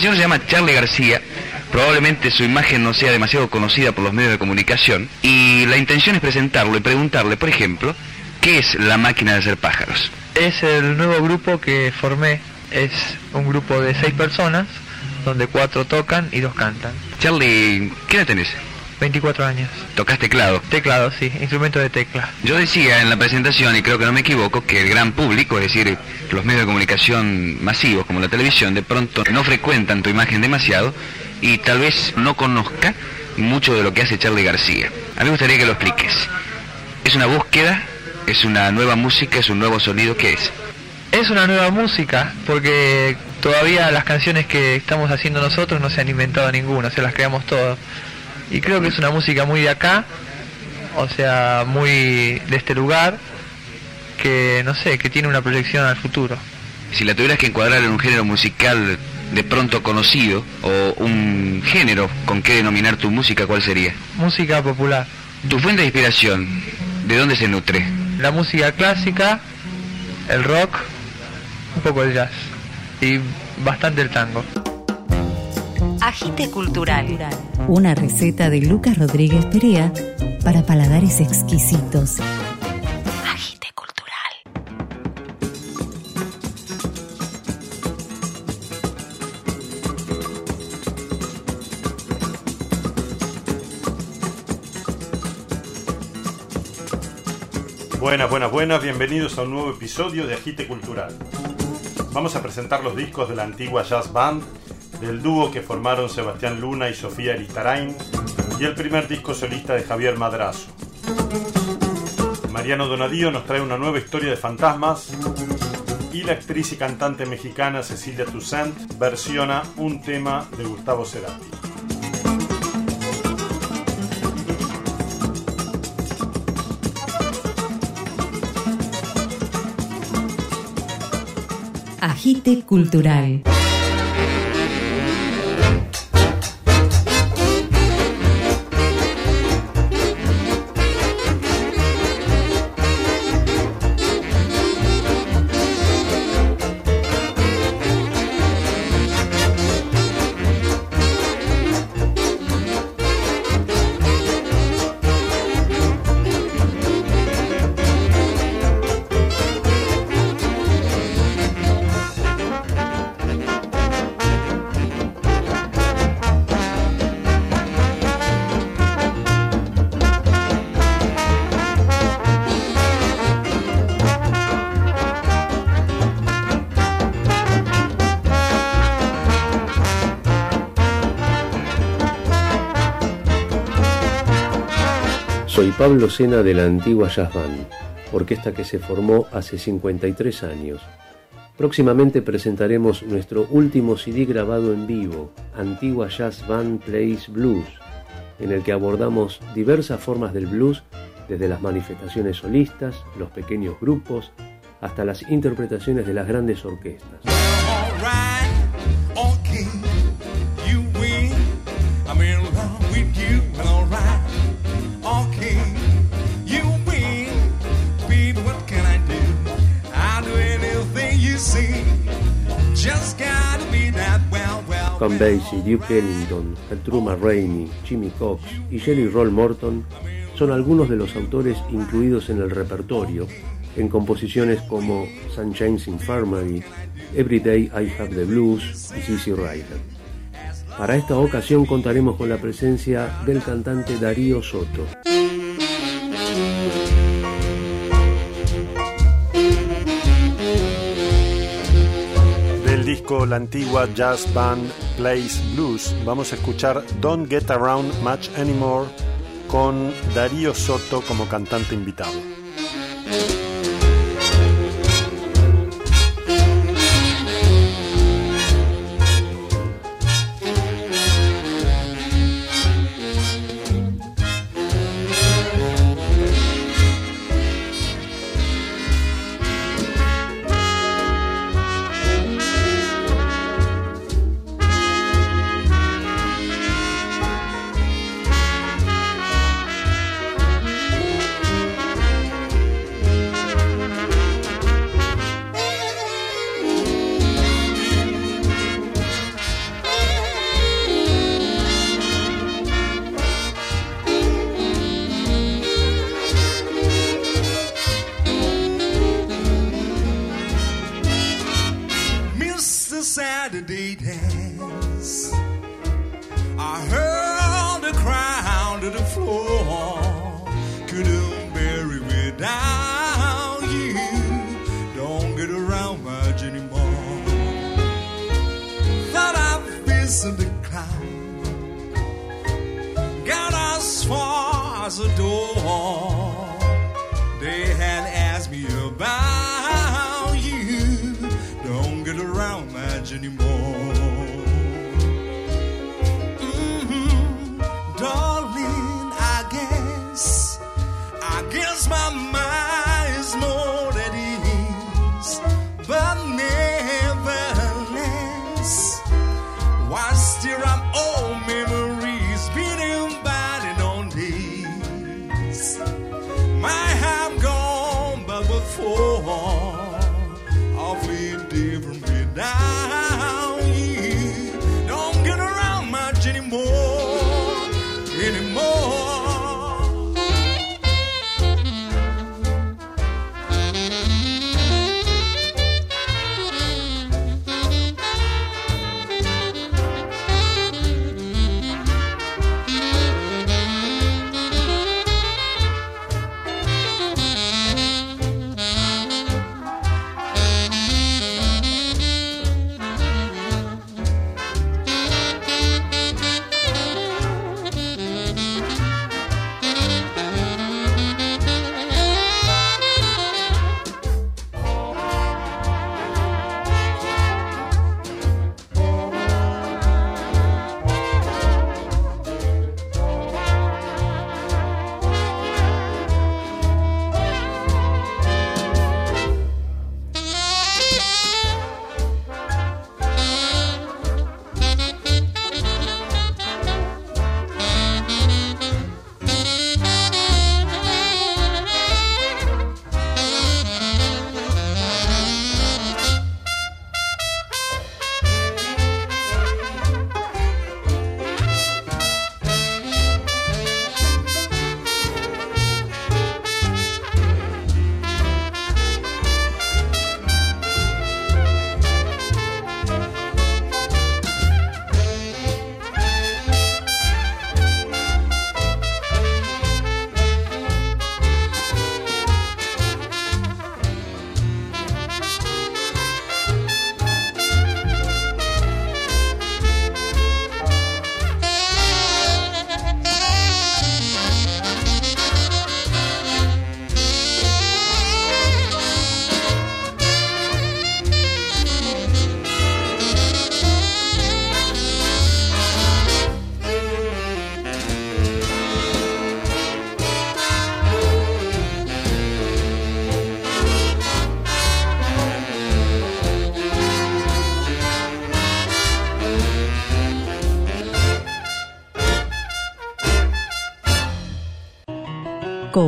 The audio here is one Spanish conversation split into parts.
El señor se llama Charlie García, probablemente su imagen no sea demasiado conocida por los medios de comunicación, y la intención es presentarlo y preguntarle, por ejemplo, ¿qué es la máquina de hacer pájaros? Es el nuevo grupo que formé, es un grupo de seis personas, donde cuatro tocan y dos cantan. Charlie, ¿qué edad tenés? 24 años. Tocas teclado. Teclado, sí, instrumento de tecla. Yo decía en la presentación, y creo que no me equivoco, que el gran público, es decir, los medios de comunicación masivos como la televisión, de pronto no frecuentan tu imagen demasiado y tal vez no conozca mucho de lo que hace Charlie García. A mí me gustaría que lo expliques. ¿Es una búsqueda? ¿Es una nueva música? ¿Es un nuevo sonido? ¿Qué es? Es una nueva música porque todavía las canciones que estamos haciendo nosotros no se han inventado ninguna, se las creamos todas. Y creo que es una música muy de acá, o sea, muy de este lugar, que no sé, que tiene una proyección al futuro. Si la tuvieras que encuadrar en un género musical de pronto conocido o un género con qué denominar tu música, ¿cuál sería? Música popular. Tu fuente de inspiración, ¿de dónde se nutre? La música clásica, el rock, un poco el jazz y bastante el tango. Agite Cultural. Una receta de Lucas Rodríguez Perea para paladares exquisitos. Agite Cultural. Buenas, buenas, buenas, bienvenidos a un nuevo episodio de Agite Cultural. Vamos a presentar los discos de la antigua Jazz Band, del dúo que formaron Sebastián Luna y Sofía Elistarain, y el primer disco solista de Javier Madrazo. Mariano Donadío nos trae una nueva historia de fantasmas y la actriz y cantante mexicana Cecilia Toussaint versiona un tema de Gustavo Cerati. Agite Cultural. Soy Pablo Sena de la antigua Jazz Band, orquesta que se formó hace 53 años. Próximamente presentaremos nuestro último CD grabado en vivo, Antigua Jazz Band Plays Blues, en el que abordamos diversas formas del blues, desde las manifestaciones solistas, los pequeños grupos, hasta las interpretaciones de las grandes orquestas. Count Basie, Duke Ellington, Gertrude Rainey, Jimmy Cox y Jelly Roll Morton son algunos de los autores incluidos en el repertorio en composiciones como Sunshine's Infirmary, Every Day I Have the Blues y Sissy Rider. Para esta ocasión contaremos con la presencia del cantante Darío Soto. La antigua Jazz Band Plays Blues vamos a escuchar Don't Get Around Much Anymore con Darío Soto como cantante invitado. Door. They had asked me about you. Don't get around much anymore.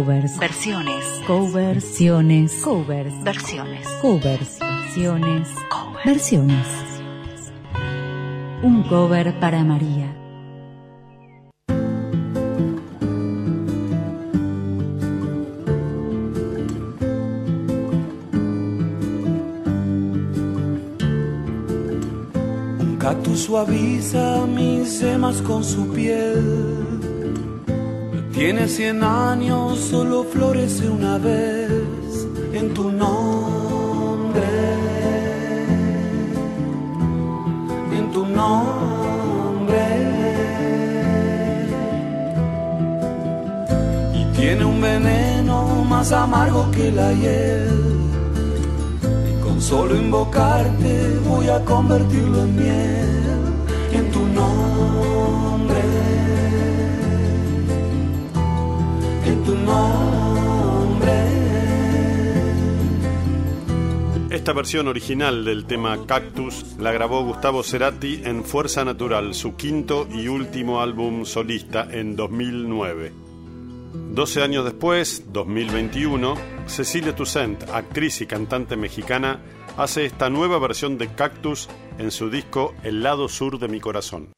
Covers. Versiones. Coversiones. Covers. Versiones. Covers. Versiones. Cover. Versiones. Un cover para María. Un cactus suaviza mis semas con su piel. Tiene cien años, solo florece una vez en tu nombre. En tu nombre. Y tiene un veneno más amargo que la hiel. Y con solo invocarte voy a convertirlo en miel. Tu nombre. Esta versión original del tema Cactus la grabó Gustavo Cerati en Fuerza Natural, su quinto y último álbum solista en 2009. 12 años después, 2021, Cecilia Toussaint, actriz y cantante mexicana, hace esta nueva versión de Cactus en su disco El lado sur de mi corazón.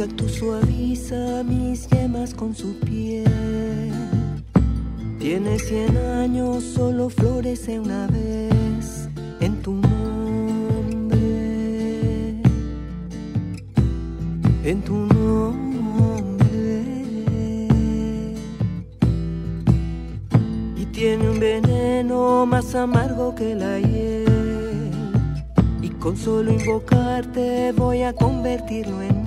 Cactus suaviza mis yemas con su piel. Tiene cien años, solo florece una vez en tu nombre. En tu nombre. Y tiene un veneno más amargo que la hiel. Y con solo invocarte voy a convertirlo en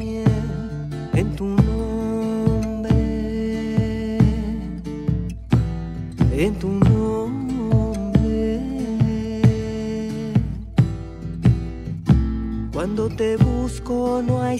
te busco no hay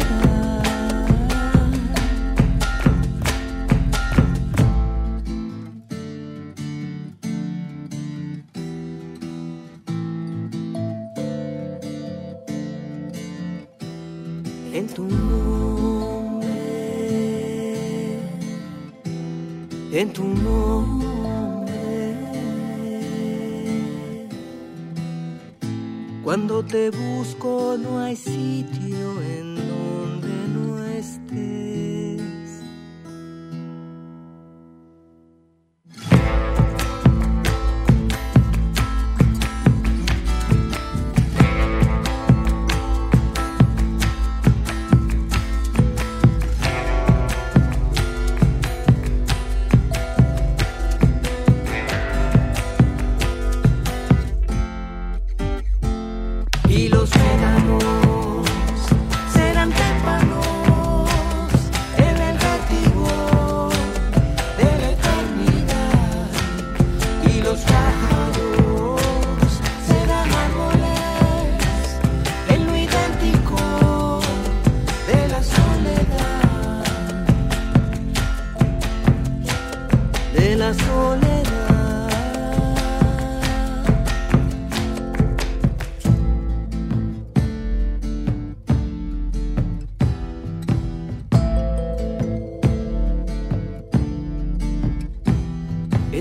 te busco no hay sitio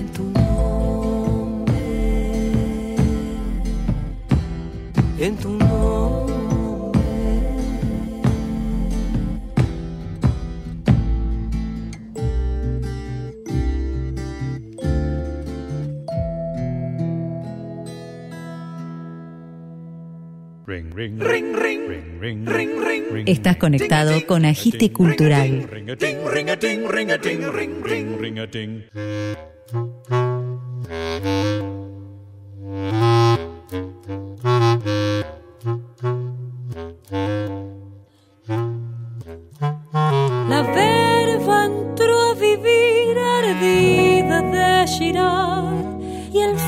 en tu nombre, en tu nombre. Ring, ring, ring, ring, ring, ring, ring, ring. Estás conectado con Agite Cultural. Ring, a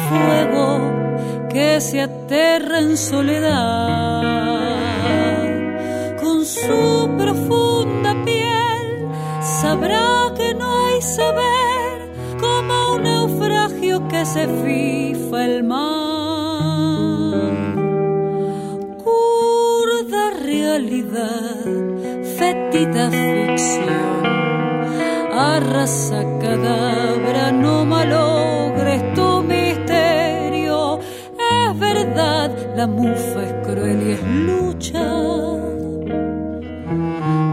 fuego que se aterra en soledad. Con su profunda piel sabrá se fifa el mar curda realidad, fetida ficción. Arrasa cadabra, no malogres tu misterio. Es verdad, la mufa es cruel y es lucha.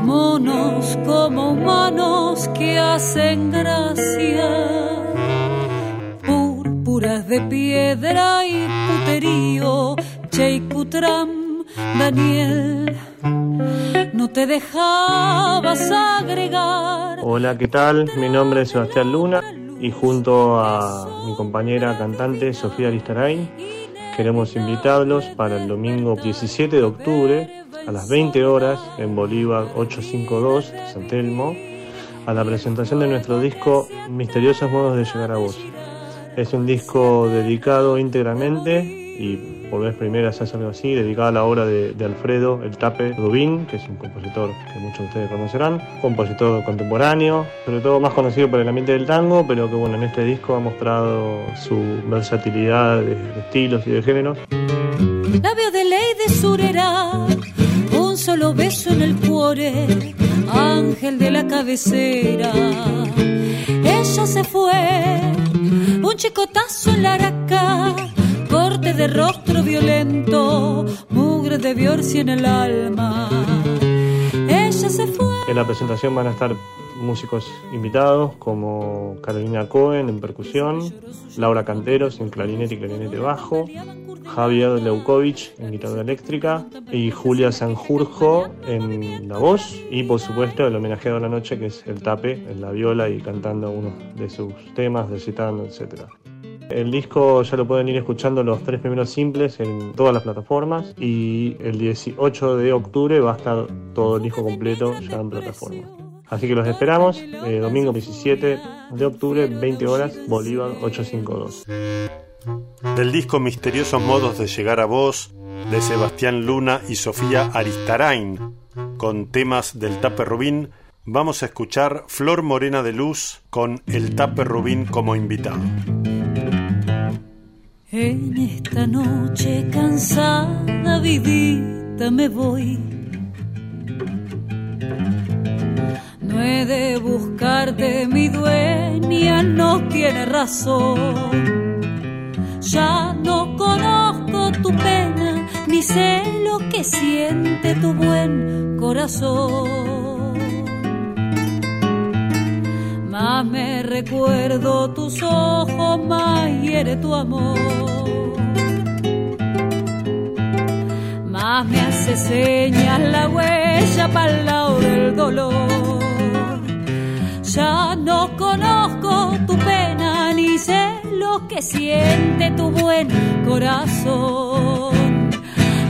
Monos como humanos que hacen gracia piedra y puterío, Cheikutram, Daniel, no te dejabas agregar. Hola, ¿qué tal? Mi nombre es Sebastián Luna. y junto a mi compañera cantante Sofía Listarain queremos invitarlos para el domingo 17 de octubre a las 20 horas en Bolívar 852 de San Telmo a la presentación de nuestro disco Misteriosos Modos de Llegar a Vos. Es un disco dedicado íntegramente y por vez primera se hace algo así, dedicado a la obra de, Alfredo El Tape Rubín, que es un compositor que muchos de ustedes conocerán, compositor contemporáneo, sobre todo más conocido por el ambiente del tango, pero que bueno, en este disco ha mostrado su versatilidad de, de estilos y de géneros. Labio de ley de surera, un solo beso en el cuore, ángel de la cabecera. Ella se fue, un chicotazo en la araca, corte de rostro violento, mugre de Biorsi en el alma. Ella se fue. En la presentación van a estar músicos invitados como Carolina Cohen en percusión, Laura Canteros en clarinete y clarinete bajo, Javier Leukovich en guitarra eléctrica y Julia Sanjurjo en la voz y por supuesto el homenajeado de la noche que es el tape en la viola y cantando uno de sus temas, recitando, etc. El disco ya lo pueden ir escuchando los tres primeros simples en todas las plataformas y el 18 de octubre va a estar todo el disco completo ya en plataforma. Así que los esperamos, eh, domingo 17 de octubre, 20 horas, Bolívar 852. Del disco Misteriosos Modos de Llegar a Vos, de Sebastián Luna y Sofía Aristarain, con temas del Tape Rubín, vamos a escuchar Flor Morena de Luz con el Tape Rubín como invitado. En esta noche cansada, vivita, me voy. No he de buscarte, mi dueña no tiene razón. Ya no conozco tu pena, ni sé lo que siente tu buen corazón. Más me recuerdo tus ojos, más hiere tu amor. Más me hace señas la huella para el lado del dolor. Ya no conozco tu pena, ni sé que siente tu buen corazón.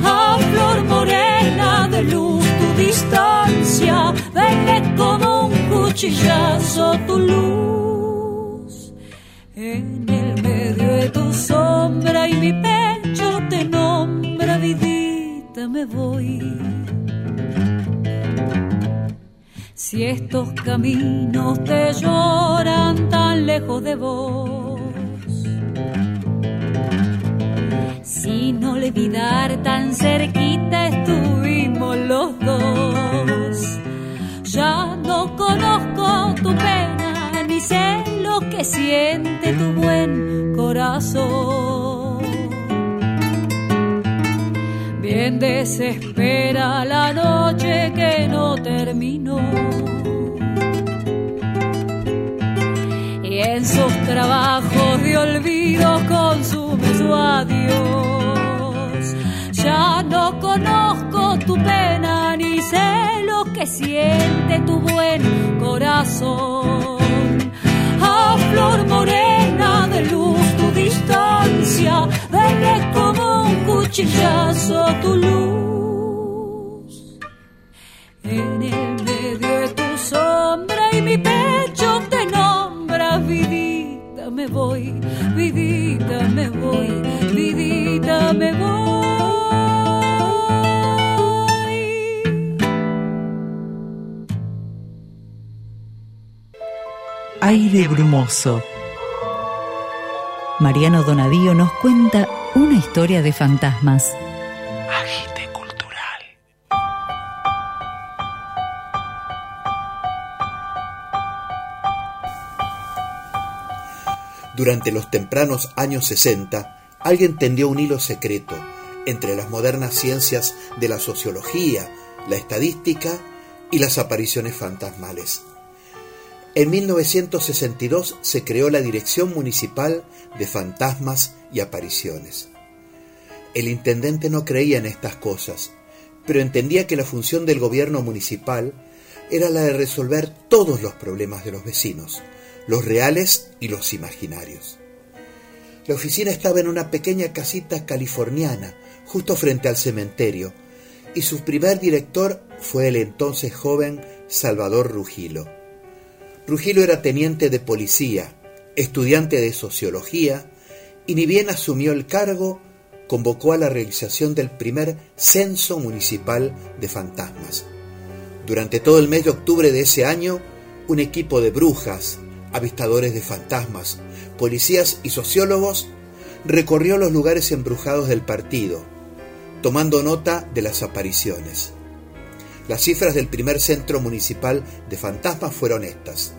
A flor morena de luz tu distancia, venme como un cuchillazo tu luz. En el medio de tu sombra y mi pecho te nombra, vidita, me voy. Si estos caminos te lloran tan lejos de vos, sin olvidar tan cerquita estuvimos los dos. Ya no conozco tu pena, ni sé lo que siente tu buen corazón. Bien desespera la noche que no terminó. Y en sus trabajos de olvido consume su adiós. Que siente tu buen corazón. A flor morena de luz tu distancia, veré como un cuchillazo tu luz. En el medio de tu sombra y mi pecho te nombra, vidita me voy, vidita me voy, vidita me voy. Aire brumoso. Mariano Donadío nos cuenta una historia de fantasmas. Agite cultural. Durante los tempranos años 60, alguien tendió un hilo secreto entre las modernas ciencias de la sociología, la estadística y las apariciones fantasmales. En 1962 se creó la Dirección Municipal de Fantasmas y Apariciones. El intendente no creía en estas cosas, pero entendía que la función del gobierno municipal era la de resolver todos los problemas de los vecinos, los reales y los imaginarios. La oficina estaba en una pequeña casita californiana, justo frente al cementerio, y su primer director fue el entonces joven Salvador Rugilo. Rugilo era teniente de policía, estudiante de sociología, y ni bien asumió el cargo, convocó a la realización del primer censo municipal de fantasmas. Durante todo el mes de octubre de ese año, un equipo de brujas, avistadores de fantasmas, policías y sociólogos recorrió los lugares embrujados del partido, tomando nota de las apariciones. Las cifras del primer centro municipal de fantasmas fueron estas.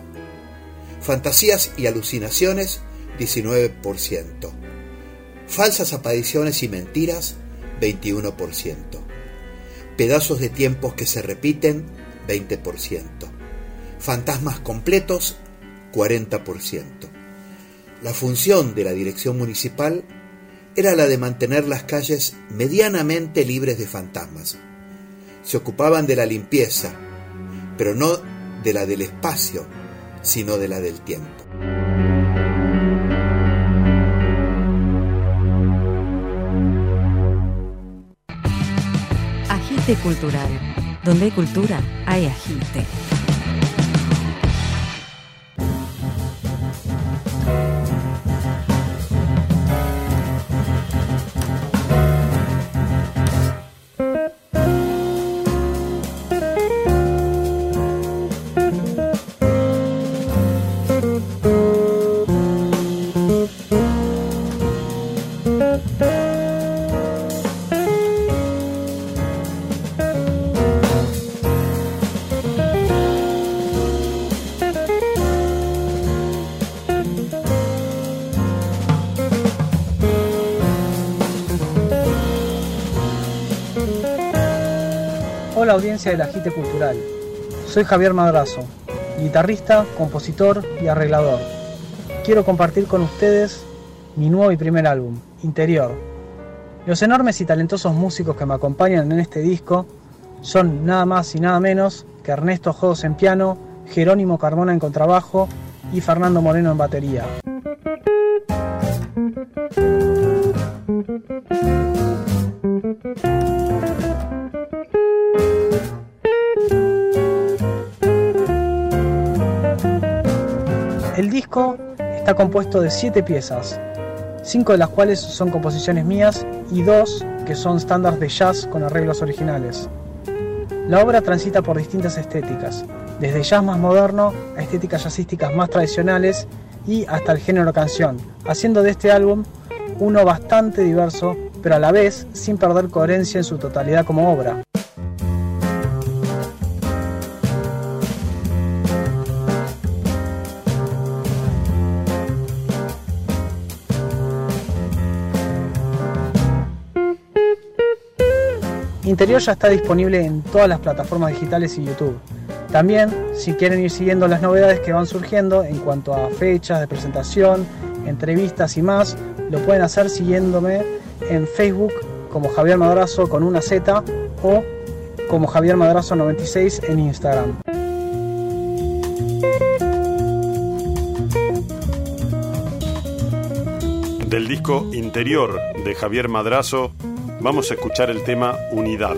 Fantasías y alucinaciones, 19%. Falsas apariciones y mentiras, 21%. Pedazos de tiempos que se repiten, 20%. Fantasmas completos, 40%. La función de la dirección municipal era la de mantener las calles medianamente libres de fantasmas. Se ocupaban de la limpieza, pero no de la del espacio, sino de la del tiempo. Agite Cultural. Donde hay cultura, hay agite. Audiencia del Agite Cultural. Soy Javier Madrazo, guitarrista, compositor y arreglador. Quiero compartir con ustedes mi nuevo y primer álbum, Interior. Los enormes y talentosos músicos que me acompañan en este disco son nada más y nada menos que Ernesto Jodos en piano, Jerónimo Carmona en contrabajo y Fernando Moreno en batería. Disco está compuesto de siete piezas, cinco de las cuales son composiciones mías y dos que son estándares de jazz con arreglos originales. La obra transita por distintas estéticas, desde jazz más moderno a estéticas jazzísticas más tradicionales y hasta el género canción, haciendo de este álbum uno bastante diverso, pero a la vez sin perder coherencia en su totalidad como obra. Interior ya está disponible en todas las plataformas digitales y YouTube. También, si quieren ir siguiendo las novedades que van surgiendo en cuanto a fechas de presentación, entrevistas y más, lo pueden hacer siguiéndome en Facebook como Javier Madrazo con una Z o como Javier Madrazo 96 en Instagram. Del disco Interior de Javier Madrazo, vamos a escuchar el tema Unidad.